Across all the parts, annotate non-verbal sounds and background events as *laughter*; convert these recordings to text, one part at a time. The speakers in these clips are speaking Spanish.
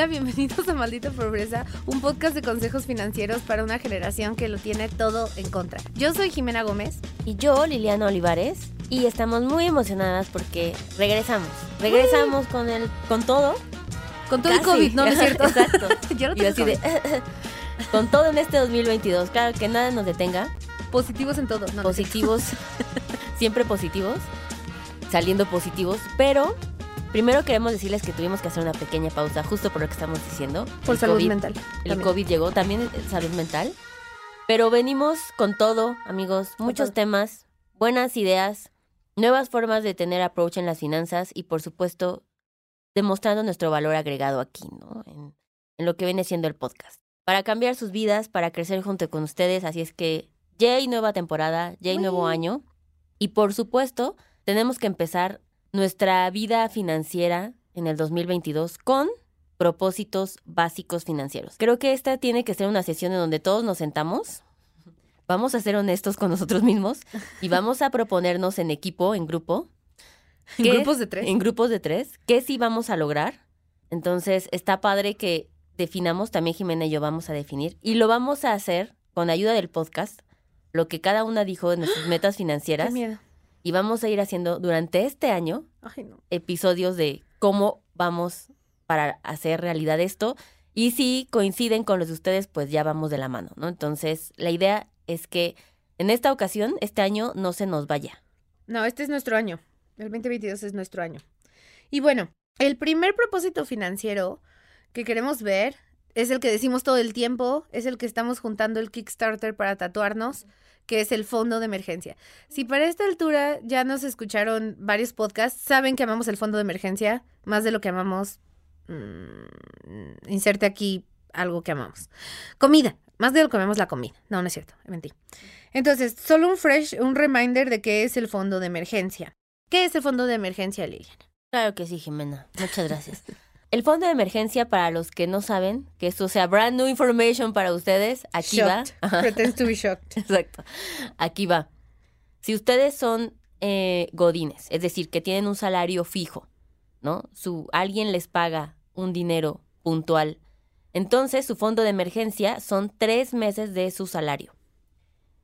Hola, bienvenidos a Maldita Pobreza, un podcast de consejos financieros para una generación que lo tiene todo en contra. Yo soy Jimena Gómez. Y yo, Liliana Olivares, y estamos muy emocionadas porque regresamos. Regresamos con el, con todo. Con todo el COVID, ¿no? ¿No es *laughs* cierto? Exacto. *laughs* Yo no tengo así de, COVID. *laughs* con todo en este 2022. Claro, que nada nos detenga. Positivos en todo. No. Positivos, siempre positivos, saliendo positivos, pero primero queremos decirles que tuvimos que hacer una pequeña pausa justo por lo que estamos diciendo. Por El salud COVID- mental. El también. COVID llegó, también eh, salud mental. Pero venimos con todo, amigos, muchos temas, buenas ideas, nuevas formas de tener approach en las finanzas y por supuesto demostrando nuestro valor agregado aquí, ¿no? En, en lo que viene siendo el podcast. Para cambiar sus vidas, para crecer junto con ustedes, así es que ya hay nueva temporada, ya hay nuevo año y por supuesto tenemos que empezar nuestra vida financiera en el 2022 con propósitos básicos financieros. Creo que esta tiene que ser una sesión en donde todos nos sentamos, vamos a ser honestos con nosotros mismos y vamos a proponernos en equipo, en grupo, *laughs* En grupos de tres. en grupos de tres, qué sí vamos a lograr. Entonces está padre que definamos, también Jimena y yo vamos a definir, y lo vamos a hacer con ayuda del podcast, lo que cada una dijo de nuestras *gasps* metas Qué financieras, miedo. Y vamos a ir haciendo durante este año Ay, no. episodios de cómo vamos para hacer realidad esto. Y si coinciden con los de ustedes, pues ya vamos de la mano, ¿no? Entonces, la idea es que en esta ocasión, este año no se nos vaya. No, este es nuestro año. El 2022 es nuestro año. Y bueno, el primer propósito financiero que queremos ver es el que decimos todo el tiempo, es el que estamos juntando el Kickstarter para tatuarnos, que es el fondo de emergencia. Si para esta altura ya nos escucharon varios podcasts, saben que amamos el fondo de emergencia más de lo que amamos. mm, inserte aquí algo que amamos. Comida, más de lo que amamos la comida. No, no es cierto, mentí. Entonces, solo un fresh, un reminder de qué es el fondo de emergencia. ¿Qué es el fondo de emergencia, Liliana? Claro que sí, Jimena. Muchas gracias. *laughs* El fondo de emergencia, para los que no saben, que esto sea brand new information para ustedes, aquí va. Pretends to be shocked. *laughs* Exacto. Aquí va. Si ustedes son eh, godines, es decir, que tienen un salario fijo, ¿no? Su, alguien les paga un dinero puntual. Entonces, su fondo de emergencia son tres meses de su salario.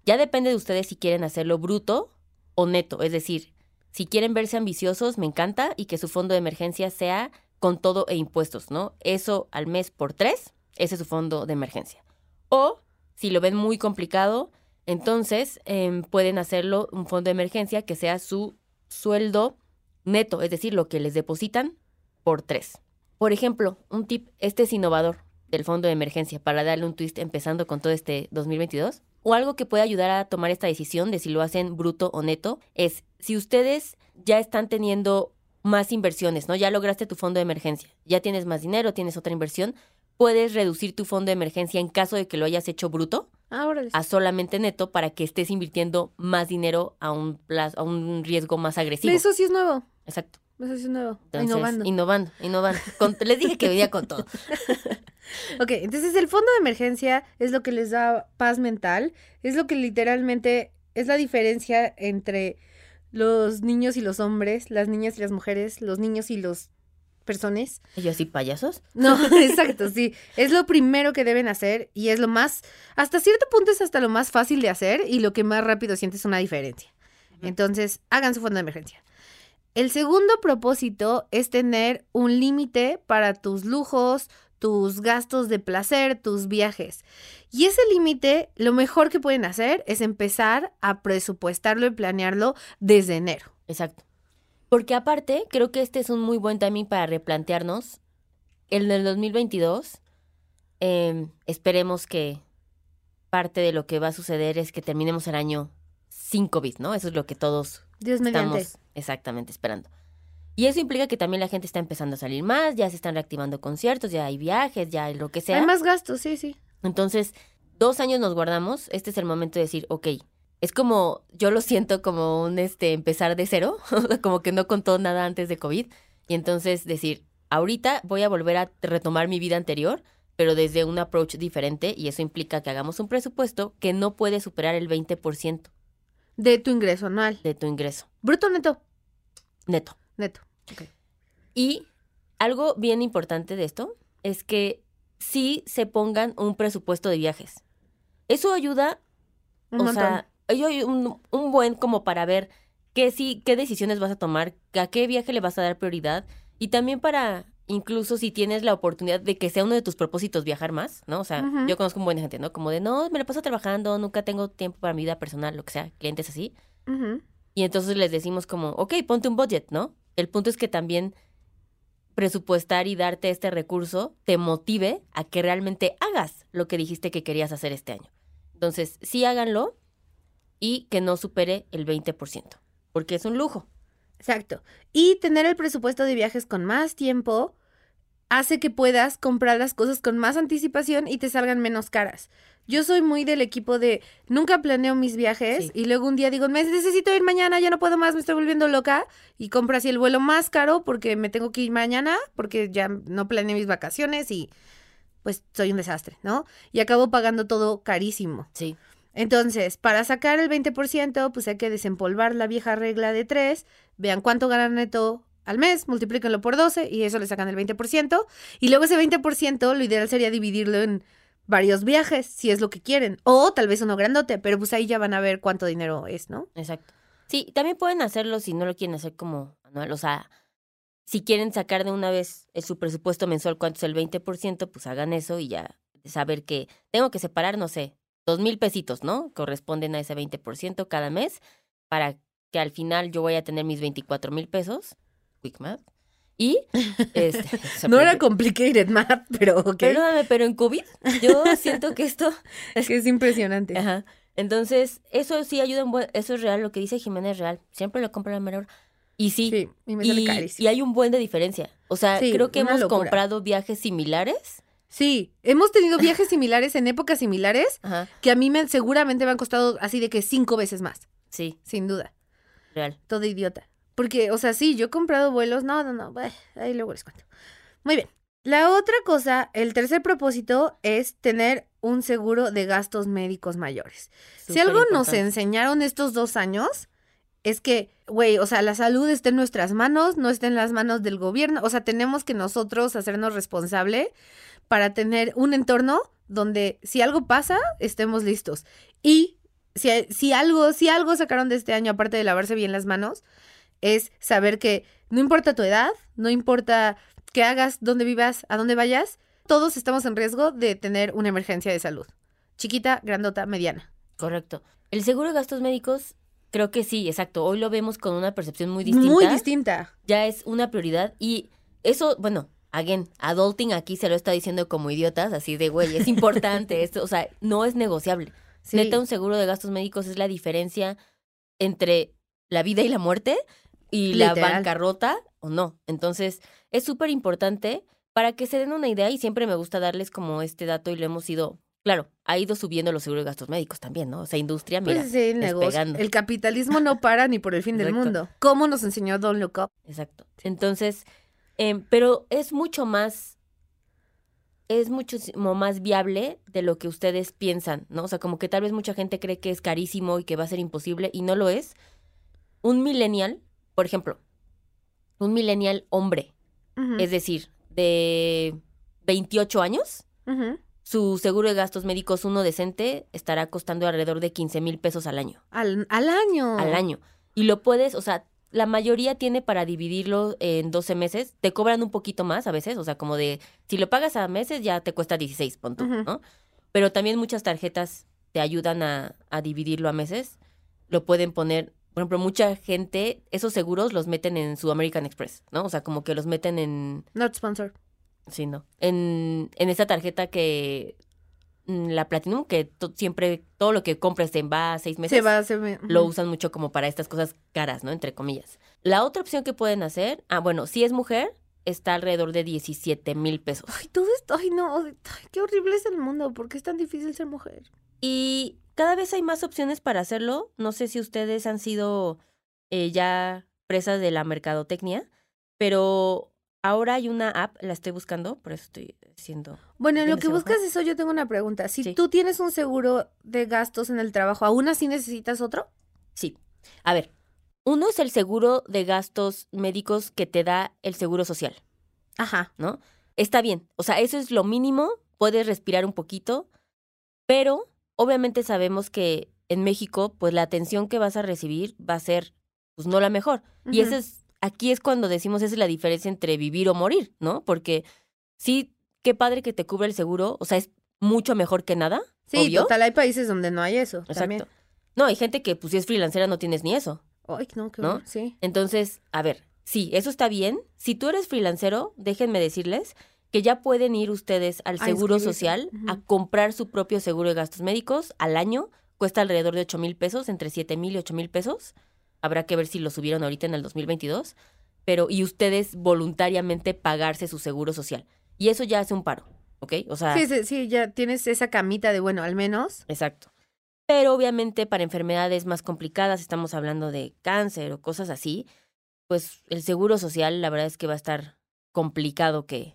Ya depende de ustedes si quieren hacerlo bruto o neto. Es decir, si quieren verse ambiciosos, me encanta, y que su fondo de emergencia sea con todo e impuestos, ¿no? Eso al mes por tres, ese es su fondo de emergencia. O, si lo ven muy complicado, entonces em, pueden hacerlo un fondo de emergencia que sea su sueldo neto, es decir, lo que les depositan por tres. Por ejemplo, un tip, este es innovador del fondo de emergencia para darle un twist empezando con todo este 2022. O algo que puede ayudar a tomar esta decisión de si lo hacen bruto o neto es si ustedes ya están teniendo más inversiones, ¿no? Ya lograste tu fondo de emergencia, ya tienes más dinero, tienes otra inversión, puedes reducir tu fondo de emergencia en caso de que lo hayas hecho bruto Ahora a solamente neto para que estés invirtiendo más dinero a un plazo, a un riesgo más agresivo. Eso sí es nuevo. Exacto. Eso sí es nuevo. Entonces, Innovando. Innovando, innovando. Con- les dije que venía con todo. *laughs* Ok, entonces el fondo de emergencia es lo que les da paz mental, es lo que literalmente es la diferencia entre los niños y los hombres, las niñas y las mujeres, los niños y los personas. Y así, payasos. No, *laughs* exacto, sí. Es lo primero que deben hacer y es lo más, hasta cierto punto es hasta lo más fácil de hacer y lo que más rápido sientes una diferencia. Entonces, hagan su fondo de emergencia. El segundo propósito es tener un límite para tus lujos, tus gastos de placer, tus viajes. Y ese límite, lo mejor que pueden hacer es empezar a presupuestarlo y planearlo desde enero. Exacto. Porque aparte, creo que este es un muy buen timing para replantearnos. En el 2022, eh, esperemos que parte de lo que va a suceder es que terminemos el año sin COVID, ¿no? Eso es lo que todos Dios mediante. estamos exactamente esperando. Y eso implica que también la gente está empezando a salir más, ya se están reactivando conciertos, ya hay viajes, ya hay lo que sea. Hay más gastos, sí, sí. Entonces, dos años nos guardamos, este es el momento de decir, ok, es como, yo lo siento como un este empezar de cero, *laughs* como que no contó nada antes de COVID, y entonces decir, ahorita voy a volver a retomar mi vida anterior, pero desde un approach diferente, y eso implica que hagamos un presupuesto que no puede superar el 20% De tu ingreso anual. de tu ingreso Bruto o neto. Neto. Y algo bien importante de esto es que sí se pongan un presupuesto de viajes. Eso ayuda, Un o montón. sea, hay un, un buen como para ver qué sí, qué decisiones vas a tomar, a qué viaje le vas a dar prioridad y también para incluso si tienes la oportunidad de que sea uno de tus propósitos viajar más, ¿no? O sea, yo conozco un buen gente, ¿no? Como de, no, me la paso trabajando, nunca tengo tiempo para mi vida personal, lo que sea, clientes así. Y entonces les decimos como, ok, ponte un budget, ¿no? El punto es que también presupuestar y darte este recurso te motive a que realmente hagas lo que dijiste que querías hacer este año. Entonces, sí háganlo y que no supere el 20%, porque es un lujo. Exacto. Y tener el presupuesto de viajes con más tiempo hace que puedas comprar las cosas con más anticipación y te salgan menos caras. Yo soy muy del equipo de nunca planeo mis viajes Sí. y luego un día digo, me necesito ir mañana, ya no puedo más, me estoy volviendo loca y compro así el vuelo más caro porque me tengo que ir mañana porque ya no planeé mis vacaciones y pues soy un desastre, ¿no? Y acabo pagando todo carísimo. Sí. Entonces, para sacar el 20%, pues hay que desempolvar la vieja regla de 3, vean cuánto ganan neto al mes, multiplíquenlo por 12 y eso le sacan el 20%. Y luego ese 20% lo ideal sería dividirlo en varios viajes, si es lo que quieren. O tal vez uno grandote, pero pues ahí ya van a ver cuánto dinero es, ¿no? Exacto. Sí, también pueden hacerlo si no lo quieren hacer como anual. O sea, si quieren sacar de una vez su presupuesto mensual, cuánto es el 20%, pues hagan eso y ya saber que tengo que separar, no sé, dos mil pesitos, ¿no? Corresponden a ese 20% cada mes para que al final yo voy a tener mis 24 mil pesos. Quick math. Y este, *laughs* No era complicated math, pero ok. Perdóname, pero en COVID yo siento que esto Es *laughs* que es impresionante. Ajá. Entonces, eso sí ayuda un buen, eso es real, lo que dice Jimena es real. Siempre lo compro a la menor. Y sí, Sí, y me sale y, carísimo. y hay un buen de diferencia. O sea, Sí, creo que hemos locura. comprado viajes similares. Sí, hemos tenido viajes similares en épocas similares Ajá. que a mí me, seguramente me han costado así de que cinco veces más, Sí, sin duda. real. Todo idiota. Porque, o sea, sí, yo he comprado vuelos. No, no, no. bah, Ahí luego les cuento. Muy bien. La otra cosa, el tercer propósito es tener un seguro de gastos médicos mayores. si algo nos Superimportante. enseñaron estos dos años, es que, güey, o sea, la salud está en nuestras manos, no está en las manos del gobierno. O sea, tenemos que nosotros hacernos responsable para tener un entorno donde si algo pasa, estemos listos. Y si, si algo, si algo sacaron de este año, aparte de lavarse bien las manos, es saber que no importa tu edad, no importa qué hagas, dónde vivas, a dónde vayas, todos estamos en riesgo de tener una emergencia de salud. Chiquita, grandota, mediana. Correcto. El seguro de gastos médicos, creo que sí, exacto. Hoy lo vemos con una percepción muy distinta. Muy distinta. Ya es una prioridad y eso, bueno, again, adulting aquí se lo está diciendo como idiotas, así de, güey, es importante *laughs* esto, o sea, no es negociable. Sí. Neta, un seguro de gastos médicos es la diferencia entre la vida y la muerte y la bancarrota o no. Entonces, es súper importante para que se den una idea y siempre me gusta darles como este dato y lo hemos ido, claro, ha ido subiendo los seguros de gastos médicos también, ¿no? O sea, industria, mira, Pues sí, el negocio. El capitalismo no para ni por el fin del Exacto. mundo. ¿Cómo nos enseñó Don Look Up? Exacto. Entonces, em, pero es mucho más, es muchísimo más viable de lo que ustedes piensan, ¿no? O sea, como que tal vez mucha gente cree que es carísimo y que va a ser imposible y no lo es. Un millennial, por ejemplo, un millennial hombre, es decir, de 28 años, su seguro de gastos médicos, uno decente, estará costando alrededor de 15 mil pesos al año. al, al año. al año. Y lo puedes, o sea, la mayoría tiene para dividirlo en 12 meses. Te cobran un poquito más a veces, o sea, como de, si lo pagas a meses ya te cuesta 16, pon tú, Ujú. ¿no? Pero también muchas tarjetas te ayudan a, a dividirlo a meses. Lo pueden poner, por ejemplo, mucha gente, esos seguros los meten en su American Express, ¿no? O sea, como que los meten en, Not sponsor. sí, no, en, en esa tarjeta que, mm, la Platinum, que to- siempre, todo lo que compres te va a seis meses Se va, se ve- lo usan mucho como para estas cosas caras, ¿no? Entre comillas. La otra opción que pueden hacer, ah, bueno, si es mujer, está alrededor de 17 mil pesos. Ay, todo esto, ay no, ay, qué horrible es el mundo, ¿por qué es tan difícil ser mujer? Y cada vez hay más opciones para hacerlo. No sé si ustedes han sido eh, ya presas de la mercadotecnia, pero ahora hay una app, la estoy buscando, por eso estoy diciendo. Bueno, en lo ¿Tienes que buscas eso, yo tengo una pregunta. Si Sí. tú tienes un seguro de gastos en el trabajo, ¿aún así necesitas otro? Sí. A ver, uno es el seguro de gastos médicos que te da el seguro social. Ajá. ¿no? está bien. O sea, eso es lo mínimo. Puedes respirar un poquito, pero obviamente sabemos que en México, pues la atención que vas a recibir va a ser, pues no la mejor. Y ese es, aquí es cuando decimos esa es la diferencia entre vivir o morir, ¿no? Porque sí, qué padre que te cubre el seguro, o sea, es mucho mejor que nada. Sí, obvio. total, hay países donde no hay eso. Exacto. También. No, hay gente que pues si es freelancera no tienes ni eso. Ay, no, qué ¿No? Sí. Entonces, a ver, sí, eso está bien. Si tú eres freelancero, déjenme decirles que ya pueden ir ustedes al Seguro. Social a comprar su propio seguro de gastos médicos al año. Cuesta alrededor de 8 mil pesos, entre 7 mil y 8 mil pesos. Habrá que ver si lo subieron ahorita en el 2022. Pero, y ustedes voluntariamente pagarse su seguro social. Y eso ya hace un paro, ¿ok? O sea, Sí, sí, sí, ya tienes esa camita de, bueno, al menos. Exacto. Pero obviamente para enfermedades más complicadas, estamos hablando de cáncer o cosas así, pues el seguro social la verdad es que va a estar complicado que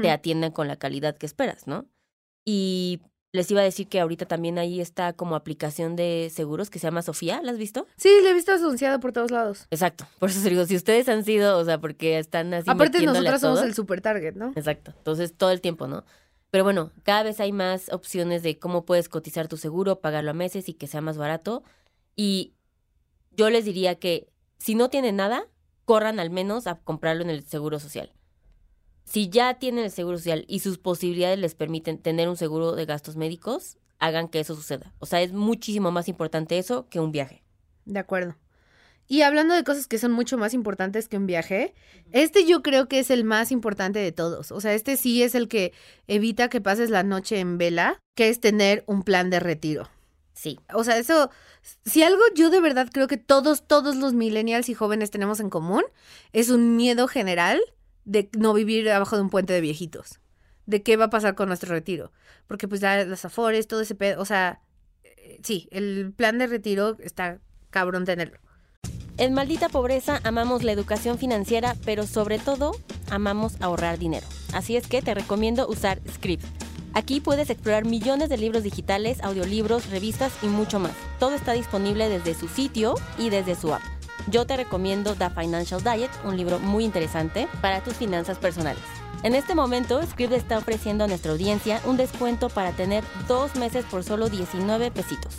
Te atiendan con la calidad que esperas, ¿no? Y les iba a decir que ahorita también ahí está como aplicación de seguros que se llama Sofía, ¿la has visto? Sí, lo he visto anunciado por todos lados. Exacto. Por eso te digo, si ustedes han sido, o sea, porque están así Aparte, nosotros somos todo. el super target, ¿no? Exacto. Entonces, todo el tiempo, ¿no? Pero bueno, cada vez hay más opciones de cómo puedes cotizar tu seguro, pagarlo a meses y que sea más barato. Y yo les diría que si no tienen nada, corran al menos a comprarlo en el seguro social. Si ya tienen el seguro social y sus posibilidades les permiten tener un seguro de gastos médicos, hagan que eso suceda. O sea, es muchísimo más importante eso que un viaje. De acuerdo. Y hablando de cosas que son mucho más importantes que un viaje, este yo creo que es el más importante de todos. O sea, este sí es el que evita que pases la noche en vela, que es tener un plan de retiro. Sí. O sea, eso, si algo yo de verdad creo que todos, todos los millennials y jóvenes tenemos en común, es un miedo general de no vivir abajo de un puente de viejitos. De qué va a pasar con nuestro retiro. Porque pues las afores, todo ese pedo, o sea, eh, sí, el plan de retiro está cabrón tenerlo. En Maldita Pobreza amamos la educación financiera, pero sobre todo amamos ahorrar dinero. Así es que te recomiendo usar Script. Aquí puedes explorar millones de libros digitales, audiolibros, revistas y mucho más. Todo está disponible desde su sitio y desde su app. Yo te recomiendo The Financial Diet, un libro muy interesante para tus finanzas personales. En este momento, Script está ofreciendo a nuestra audiencia un descuento para tener dos meses por solo 19 pesitos.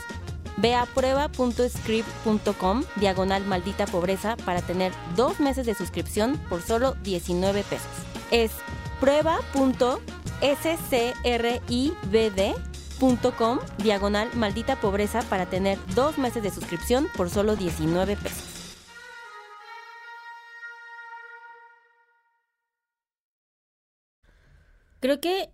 Ve a prueba.script.com diagonal maldita pobreza para tener dos meses de suscripción por solo 19 pesos. Es prueba.scribd.com diagonal maldita pobreza para tener dos meses de suscripción por solo 19 pesos. Creo que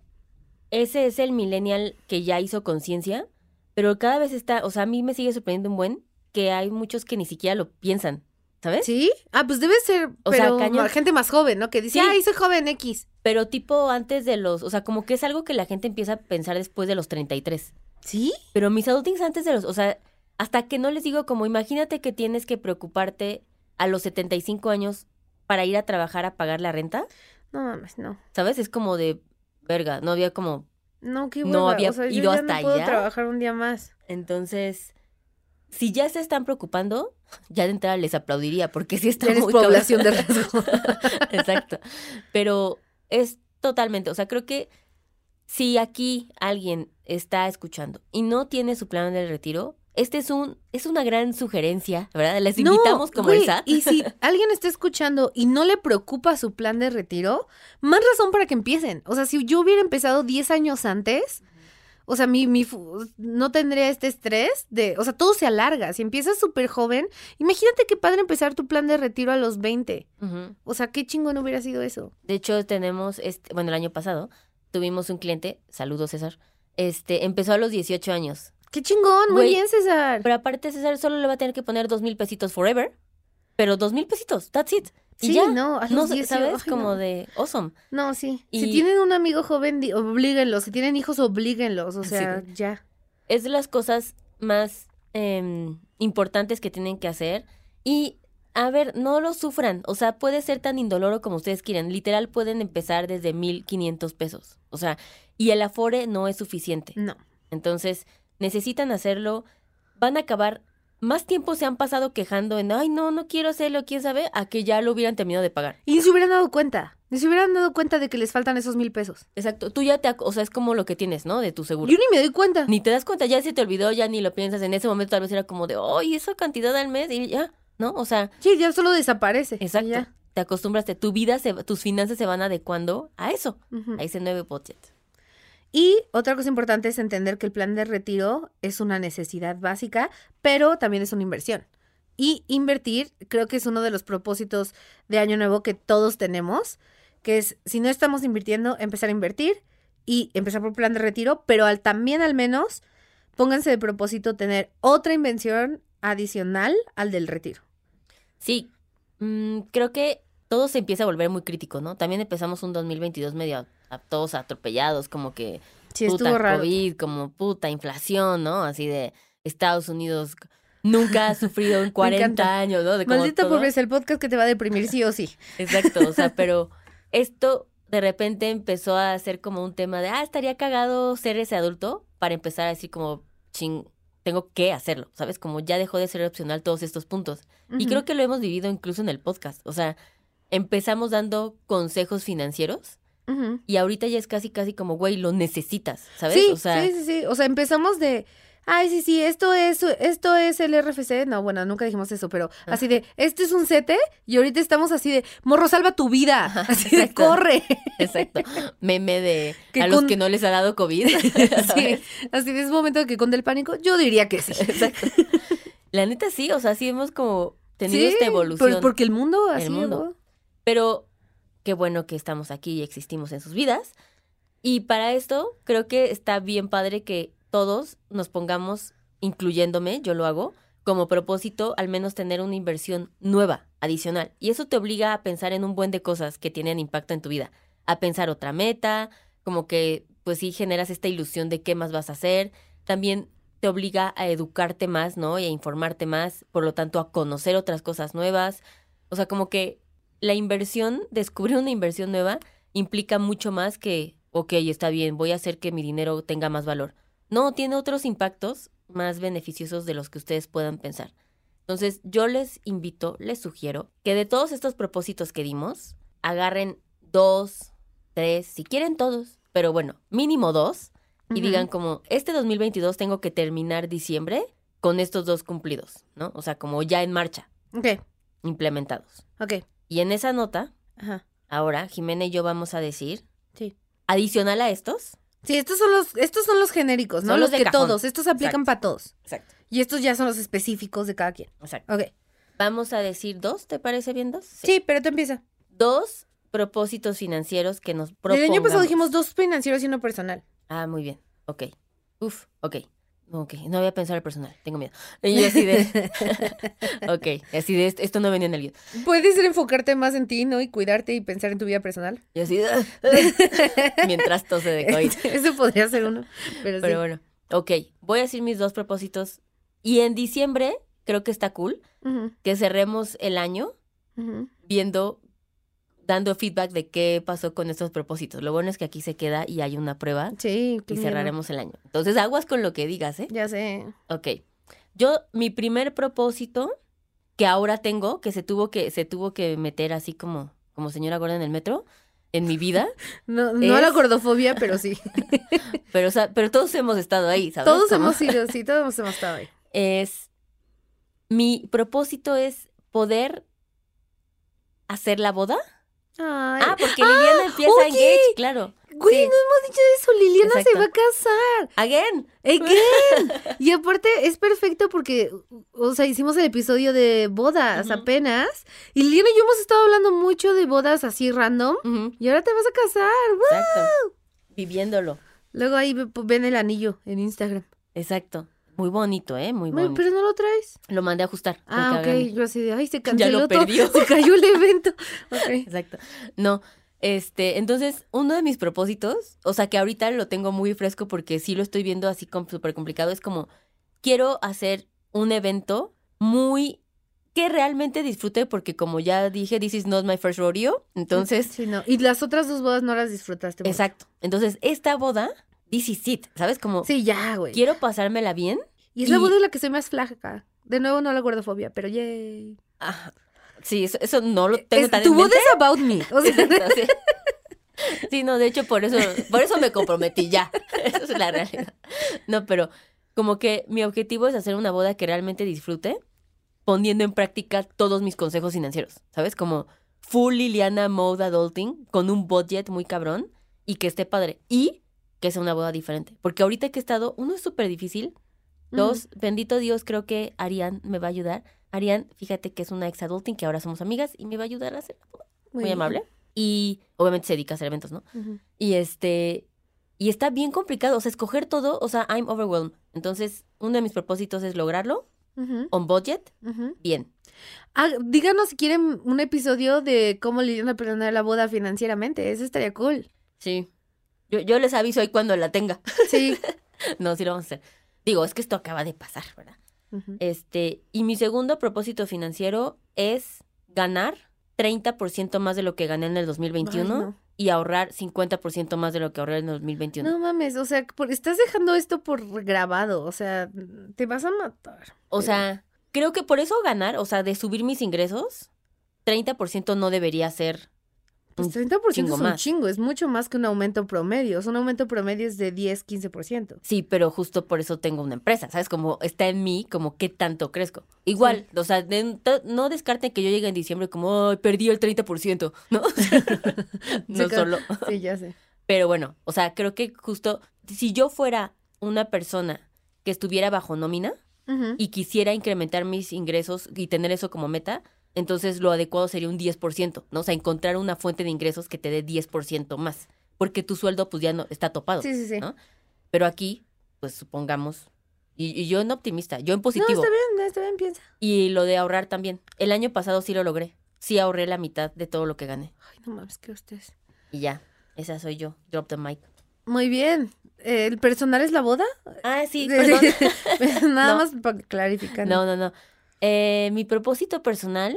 ese es el millennial que ya hizo conciencia, pero cada vez está, o sea, a mí me sigue sorprendiendo un buen que hay muchos que ni siquiera lo piensan, ¿sabes? ¿Sí? Ah, pues debe ser, O sea, pero cañón. gente más joven, ¿no? Que dice, Sí. ay, soy joven X. Pero tipo antes de los, o sea, como que es algo que la gente empieza a pensar después de los 33. ¿Sí? Pero mis adultings antes de los, o sea, hasta que no les digo como, imagínate que tienes que preocuparte a los 75 años para ir a trabajar a pagar la renta, No mames, no. ¿sabes? Es como de, verga, no había como... No, qué No hueva. había o sea, yo ido ya hasta no puedo allá. trabajar un día más. Entonces, si ya se están preocupando, ya de entrada les aplaudiría, porque sí está muy población de riesgo. *laughs* Exacto. Pero es totalmente, o sea, creo que si aquí alguien está escuchando y no tiene su plan de retiro, este es un es una gran sugerencia, ¿verdad? Les No, invitamos como güey, el SAT. Y si *laughs* alguien está escuchando y no le preocupa su plan de retiro, más razón para que empiecen. O sea, si yo hubiera empezado 10 años antes, o sea, mi, mi no tendría este estrés de, o sea, todo se alarga. Si empiezas súper joven, imagínate qué padre empezar tu plan de retiro a los 20. Ujú. O sea, qué chingón hubiera sido eso. De hecho, tenemos, este, bueno, el año pasado tuvimos un cliente, saludos César, este, empezó a los 18 años. Qué chingón, muy Güey, bien, César. Pero aparte César solo le va a tener que poner dos mil pesitos forever, pero dos mil pesitos, that's it. Y Sí, ya, no, a no los 18, ¿sabes? ay, Como no. de awesome. No, sí. Si tienen un amigo joven, oblíguenlos. Si tienen hijos, oblíguenlos. O Sí. sea, ya. es de las cosas más em, importantes que tienen que hacer. Y, a ver, no lo sufran. O sea, puede ser tan indoloro como ustedes quieran. Literal, pueden empezar desde 1.500 pesos. O sea, y el afore no es suficiente. No. Entonces, necesitan hacerlo. Van a acabar más tiempo se han pasado quejando en, ay, no, no quiero hacerlo, quién sabe, a que ya lo hubieran terminado de pagar. Y ni se hubieran dado cuenta. Ni se hubieran dado cuenta de que les faltan esos mil pesos. Exacto. Tú ya te, o sea, es como lo que tienes, ¿no? De tu seguro. Yo ni me doy cuenta. Ni te das cuenta, ya se te olvidó, ya ni lo piensas. En ese momento tal vez era como de, ay, esa cantidad al mes y ya, ¿no? O sea, Sí, ya solo desaparece. exacto. ya. Te acostumbraste, tu vida, se, tus finanzas se van adecuando a eso, a ese nuevo budget. Y otra cosa importante es entender que el plan de retiro es una necesidad básica, pero también es una inversión. Y invertir creo que es uno de los propósitos de Año Nuevo que todos tenemos, que es, si no estamos invirtiendo, empezar a invertir y empezar por plan de retiro, pero al, también al menos pónganse de propósito tener otra inversión adicional al del retiro. Sí, mm, creo que todo se empieza a volver muy crítico, ¿no? También empezamos un 2022 medio todos atropellados, como que Sí, puta estuvo raro. COVID, como puta inflación, ¿no? Así de Estados Unidos nunca ha sufrido en *laughs* 40 encanta. años, ¿no? De como Maldita todo. pobreza, el podcast que te va a deprimir sí o sí. *laughs* Exacto, o sea, pero *laughs* esto de repente empezó a ser como un tema de, ah, estaría cagado ser ese adulto para empezar a decir como, ching, tengo que hacerlo, ¿sabes? Como ya dejó de ser opcional todos estos puntos. Y creo que lo hemos vivido incluso en el podcast, o sea, empezamos dando consejos financieros Y ahorita ya es casi, casi como, güey, lo necesitas, ¿sabes? Sí, o sea, sí, sí, sí. O sea, empezamos de, ay, sí, sí, esto es, esto es el RFC. No, bueno, nunca dijimos eso, pero así de, este es un CT y ahorita estamos así de, morro, salva tu vida. *laughs* Así de, exacto. corre. exacto, meme de *laughs* Que a los que no les ha dado COVID. *laughs* Así, ¿sabes? así de, es momento de que con del pánico, yo diría que sí. Exacto. La neta sí, o sea, sí hemos como tenido Sí, esta evolución. pues porque el mundo así El mundo. Pero qué bueno que estamos aquí y existimos en sus vidas. Y para esto creo que está bien padre que todos nos pongamos, incluyéndome, yo lo hago, como propósito al menos tener una inversión nueva, adicional. Y eso te obliga a pensar en un buen de cosas que tienen impacto en tu vida. A pensar otra meta, como que pues sí generas esta ilusión de qué más vas a hacer. También te obliga a educarte más, ¿no? Y a informarte más, por lo tanto a conocer otras cosas nuevas. O sea, como que la inversión, *laughs* descubrir una inversión nueva, implica mucho más que, ok, está bien, voy a hacer que mi dinero tenga más valor. No, tiene otros impactos más beneficiosos de los que ustedes puedan pensar. Entonces, yo les invito, les sugiero que de todos estos propósitos que dimos, agarren dos, tres, si quieren todos, pero bueno, mínimo dos, y digan como, este 2022 tengo que terminar diciembre con estos dos cumplidos, ¿no? O sea, como ya en marcha, Ok, implementados. ok. Y en esa nota, Ajá, ahora Jimena y yo vamos a decir, sí. adicional a estos, Sí, estos son los, estos son los genéricos, ¿no? Son los los de que cajón. todos, estos aplican Exacto. para todos. exacto, Y estos ya son los específicos de cada quien. exacto. Ok. Vamos a decir dos, ¿te parece bien dos? Sí, pero tú empieza. Dos propósitos financieros que nos El propongamos. año pasado dijimos dos financieros y uno personal. Ah, muy bien, ok. Uf, ok. Ok, no voy a pensar el personal, tengo miedo. Y así de... *laughs* ok, así de, esto, no venía en el guion. Puedes enfocarte más en ti, ¿no? Y cuidarte y pensar en tu vida personal. Y así de... *laughs* Mientras tose de COVID. Eso podría ser uno. Pero, Pero sí. bueno, ok, voy a decir mis dos propósitos. Y en diciembre, creo que está cool que cerremos el año viendo, dando feedback de qué pasó con estos propósitos. Lo bueno es que aquí se queda y hay una prueba Sí, y miedo. cerraremos el año. Entonces, aguas con lo que digas, ¿eh? Ya sé. Ok. Yo, mi primer propósito que ahora tengo, que se tuvo que, se tuvo que meter así como, como señora gorda en el metro, en mi vida, *laughs* No, no la gordofobia, pero sí. *laughs* pero, o sea, pero todos hemos estado ahí, ¿sabes? todos hemos ido, sí, todos hemos estado ahí. *laughs* es mi propósito es poder hacer la boda. Ay. Ah, porque Liliana empieza oye. engage, claro. Güey, sí. no hemos dicho eso. Liliana se va a casar. Again. Again. *laughs* y aparte es perfecto porque, o sea, hicimos el episodio de bodas apenas. Y Liliana y yo hemos estado hablando mucho de bodas así random. Y ahora te vas a casar. ¡Woo! Exacto. Viviéndolo. Luego ahí ve- ven el anillo en Instagram. Exacto. Muy bonito, ¿eh? Muy bonito. pero no lo traes. Lo mandé a ajustar. Ah, hagan- ok. Yo así de, ay, se *laughs* Ya canceló lo todo. perdió. *laughs* Se cayó el evento. *laughs* Ok. Exacto. No, este, entonces, uno de mis propósitos, o sea, que ahorita lo tengo muy fresco porque sí lo estoy viendo así como súper complicado, es como, quiero hacer un evento muy que realmente disfrute porque como ya dije, this is not my first rodeo, entonces, Sí, no. Y las otras dos bodas no las disfrutaste mucho. exacto. Entonces, esta boda, this is it, ¿sabes? Como, Sí, ya, güey. quiero pasármela bien. Y es la boda en la que soy más flaca. De nuevo, no la gordofobia, pero yay. Ah, sí, eso, eso no lo tengo Es- tan tu en mente. es about me. *laughs* O sea, Exacto, sí. Sí, no, de hecho por eso, por eso me comprometí ya. *laughs* Esa es la realidad. No, pero como que mi objetivo es hacer una boda que realmente disfrute, poniendo en práctica todos mis consejos financieros, ¿sabes? Como full Liliana mode adulting, con un budget muy cabrón y que esté padre. Y que sea una boda diferente. Porque ahorita que he estado, uno es súper difícil, Dos, bendito Dios, creo que Arián me va a ayudar. Arián, fíjate que es una ex adulting que ahora somos amigas y me va a ayudar a hacer la boda. Muy, amable. Y obviamente se dedica a hacer eventos, ¿no? Y este, y está bien complicado, o sea, escoger todo, o sea, I'm overwhelmed. Entonces, uno de mis propósitos es lograrlo on budget, bien. Ah, díganos si quieren un episodio de cómo Liliana planear la boda financieramente. Eso estaría cool. Sí. Yo, yo les aviso ahí cuando la tenga. Sí. *laughs* no, sí lo vamos a hacer. Digo, es que esto acaba de pasar, ¿verdad? Este, y mi segundo propósito financiero es ganar 30% más de lo que gané en el 2021 Ay, no. y ahorrar 50% más de lo que ahorré en el 2021. No mames, o sea, por- estás dejando esto por grabado, o sea, te vas a matar. O sea, creo que por eso ganar, o sea, de subir mis ingresos, 30% no debería ser Pues un 30% chingo es un más. chingo, es mucho más que un aumento promedio. O sea, un aumento promedio es de 10, 15%. Sí, pero justo por eso tengo una empresa, ¿sabes? Como está en mí, como qué tanto crezco. Igual, o sea, de- no descarten que yo llegue en diciembre como, "Ay, perdí el 30%, *laughs* ¿no? *laughs* no Sí, solo. Sí, ya sé. Pero bueno, o sea, creo que justo si yo fuera una persona que estuviera bajo nómina y quisiera incrementar mis ingresos y tener eso como meta, entonces lo adecuado sería un 10%, ¿no? O sea, encontrar una fuente de ingresos que te dé 10% más, porque tu sueldo pues ya no está topado, Sí, sí, sí. ¿no? Pero aquí, pues supongamos, y, y yo en optimista, yo en No, positivo, está bien, está bien, piensa. y lo de ahorrar también. El año pasado sí lo logré, sí ahorré la mitad de todo lo que gané. Ay, no mames, que ustedes. Y ya, esa soy yo, drop the mic. Muy bien. ¿El personal es la boda? Ah, sí, perdón. *laughs* Nada *laughs* No. más para clarificar. No, no, no. Eh, mi propósito personal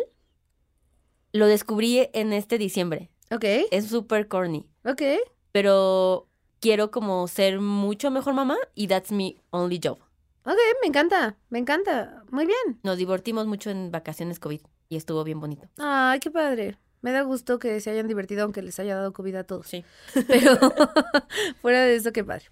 lo descubrí en este diciembre. Ok, Es súper corny, ok. pero quiero como ser mucho mejor mamá y that's my only job. Ok, me encanta, me encanta. Muy bien. Nos divertimos mucho en vacaciones COVID y estuvo bien bonito. Ay, qué padre. Me da gusto que se hayan divertido aunque les haya dado COVID a todos. Sí. *laughs* Pero *laughs* fuera de eso, qué padre.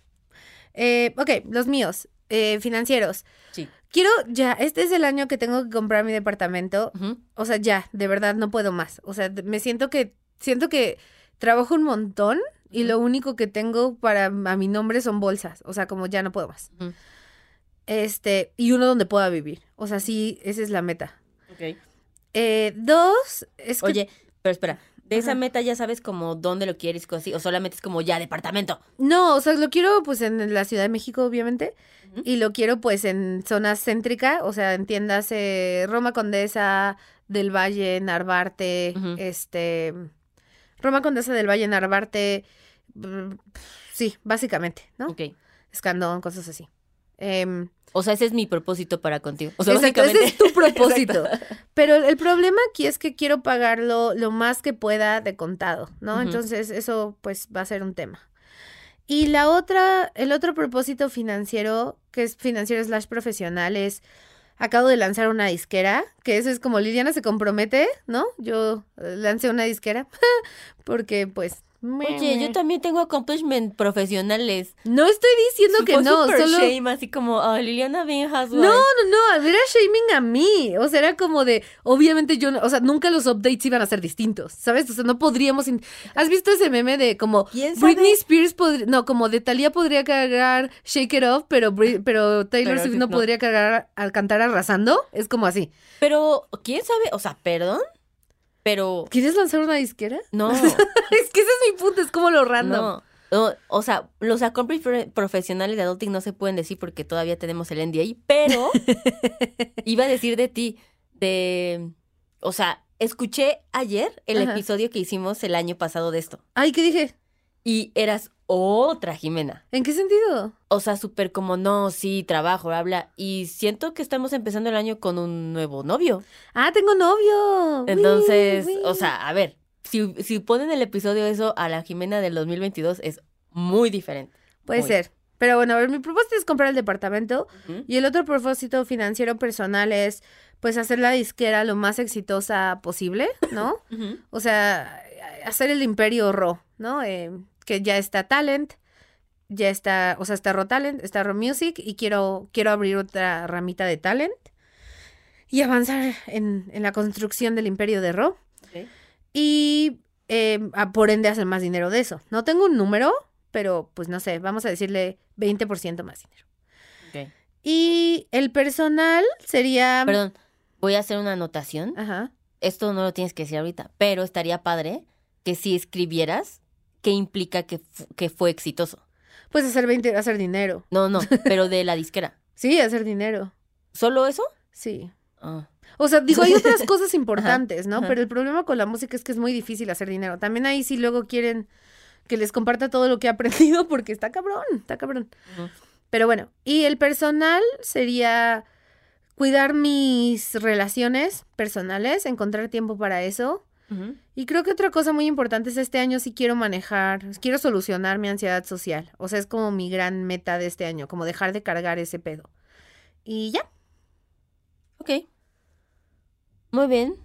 Eh, ok, los míos, eh, financieros. Sí. Quiero ya, este es el año que tengo que comprar mi departamento. O sea, ya, de verdad no puedo más. O sea, me siento que, siento que trabajo un montón y lo único que tengo para a mi nombre son bolsas. O sea, como ya no puedo más. Este, y uno donde pueda vivir. O sea, sí, esa es la meta. Eh, dos, es que Oye, pero espera, de esa meta ya sabes como dónde lo quieres, así, o solamente es como ya departamento. No, o sea, lo quiero pues en la Ciudad de México, obviamente. Y lo quiero pues en zonas céntricas, o sea, entiendas Roma Condesa, del Valle, Narvarte, este... Roma Condesa del Valle, Narvarte, mm, sí, básicamente, ¿no? Ok. Escandón, cosas así. Em, O sea, ese es mi propósito para contigo. O sea, exacto, ese básicamente- es tu *laughs* propósito. Pero el problema aquí es que quiero pagarlo lo más que pueda de contado, ¿no? Entonces eso pues va a ser un tema. Y la otra, el otro propósito financiero, que es financiero slash profesional, es acabo de lanzar una disquera, que eso es como Liliana se compromete, ¿no? Yo eh, lancé una disquera *laughs* porque pues... Oye, yo también tengo accomplishment profesionales. No estoy diciendo que no, solo... shame, así como, ah, Liliana housewife. No, no, no, era shaming a mí. O sea, era como de, obviamente yo, o sea, nunca los updates iban a ser distintos, ¿sabes? O sea, no podríamos. ¿Has visto ese meme de como. Britney Spears podría, no, como de Thalía podría cargar Shake It Off, pero, pero Taylor Swift no no. podría cargar al cantar arrasando? Es como así. Pero, ¿quién sabe? O sea, perdón, pero ¿Quieres lanzar una disquera? no, *laughs* es que ese es mi punto, es como lo random. no. O, o sea, los accomplishment profesionales de adulting no se pueden decir porque todavía tenemos el NDA, pero *laughs* iba a decir de ti, de, o sea, escuché ayer el Ajá. episodio que hicimos el año pasado de esto Ay, ¿qué dije? Y eras otra Jimena. ¿En qué sentido? O sea, súper como, no, sí, trabajo, habla. Y siento que estamos empezando el año con un nuevo novio. Ah, tengo novio. Entonces, uy. o sea, a ver, si, si ponen el episodio eso a la Jimena del 2022 es muy diferente. Puede muy. ser, Pero bueno, a ver, mi propósito es comprar el departamento y el otro propósito financiero personal es pues hacer la disquera lo más exitosa posible, ¿no? *laughs* O sea, hacer el imperio Ro, ¿no? Eh, que ya está Talent, ya está, o sea, está Ro Talent, está Ro Music y quiero, quiero abrir otra ramita de Talent y avanzar en, en la construcción del imperio de Ro y eh, a- por ende hacer más dinero de eso. No tengo un número, pero pues no sé, vamos a decirle 20% más dinero. Y el personal sería... Perdón, voy a hacer una anotación. Ajá. Esto no lo tienes que decir ahorita, pero estaría padre que si escribieras qué implica que, que fue exitoso. Pues hacer 20, hacer dinero. No, no, *laughs* pero de la disquera. Sí, hacer dinero. ¿Solo eso? Sí. Ah, O sea, digo, hay otras *laughs* cosas importantes, ¿no? ajá. Pero el problema con la música es que es muy difícil hacer dinero. También ahí sí luego quieren que les comparta todo lo que he aprendido *laughs* porque está cabrón, está cabrón. Pero bueno, y el personal sería cuidar mis relaciones personales, encontrar tiempo para eso. Y creo que otra cosa muy importante es este año sí quiero manejar, quiero solucionar mi ansiedad social. O sea, es como mi gran meta de este año, como dejar de cargar ese pedo. Y ya. Ok. Muy bien.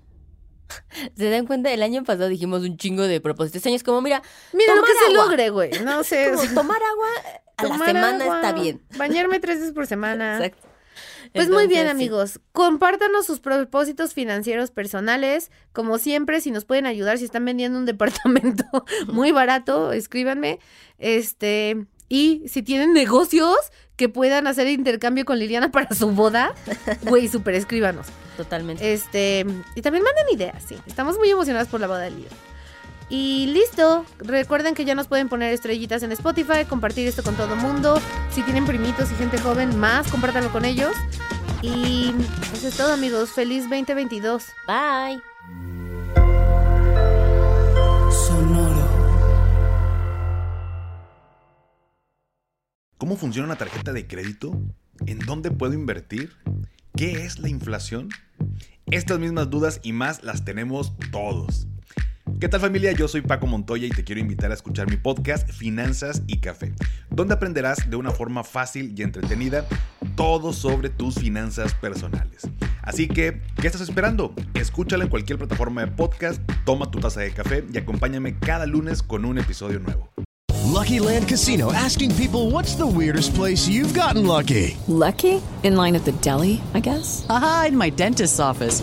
*laughs* ¿Se dan cuenta? El año pasado dijimos un chingo de propósitos. Este año es como, mira, Mira lo que se logre, güey. No *laughs* sé. como tomar agua a la tomar semana agua, está bien. Bañarme tres veces por semana. *laughs* Exacto. Pues muy bien, sí. amigos. Compártanos sus propósitos financieros personales. Como siempre, si nos pueden ayudar, si están vendiendo un *laughs* departamento muy barato, escríbanme. Este, y si tienen negocios que puedan hacer intercambio con Liliana para su boda, *laughs* güey, súper escríbanos. Totalmente. Este, y también manden ideas, sí. Estamos muy emocionadas por la boda de Liliana. Y listo. Recuerden que ya nos pueden poner estrellitas en Spotify, compartir esto con todo mundo. Si tienen primitos y gente joven, más, compártanlo con ellos. Y eso es todo, amigos. Feliz 2022. Bye. ¿Cómo funciona una tarjeta de crédito? ¿En dónde puedo invertir? ¿Qué es la inflación? Estas mismas dudas y más las tenemos todos. ¿Qué tal familia? Yo soy Paco Montoya y te quiero invitar a escuchar mi podcast Finanzas y Café, donde aprenderás de una forma fácil y entretenida todo sobre tus finanzas personales. Así que, ¿qué estás esperando? Escúchala en cualquier plataforma de podcast, toma tu taza de café y acompáñame cada lunes con un episodio nuevo. Lucky Land Casino asking people what's the weirdest place you've gotten lucky? Lucky? In line at the deli, I guess? Aha, in my dentist's office.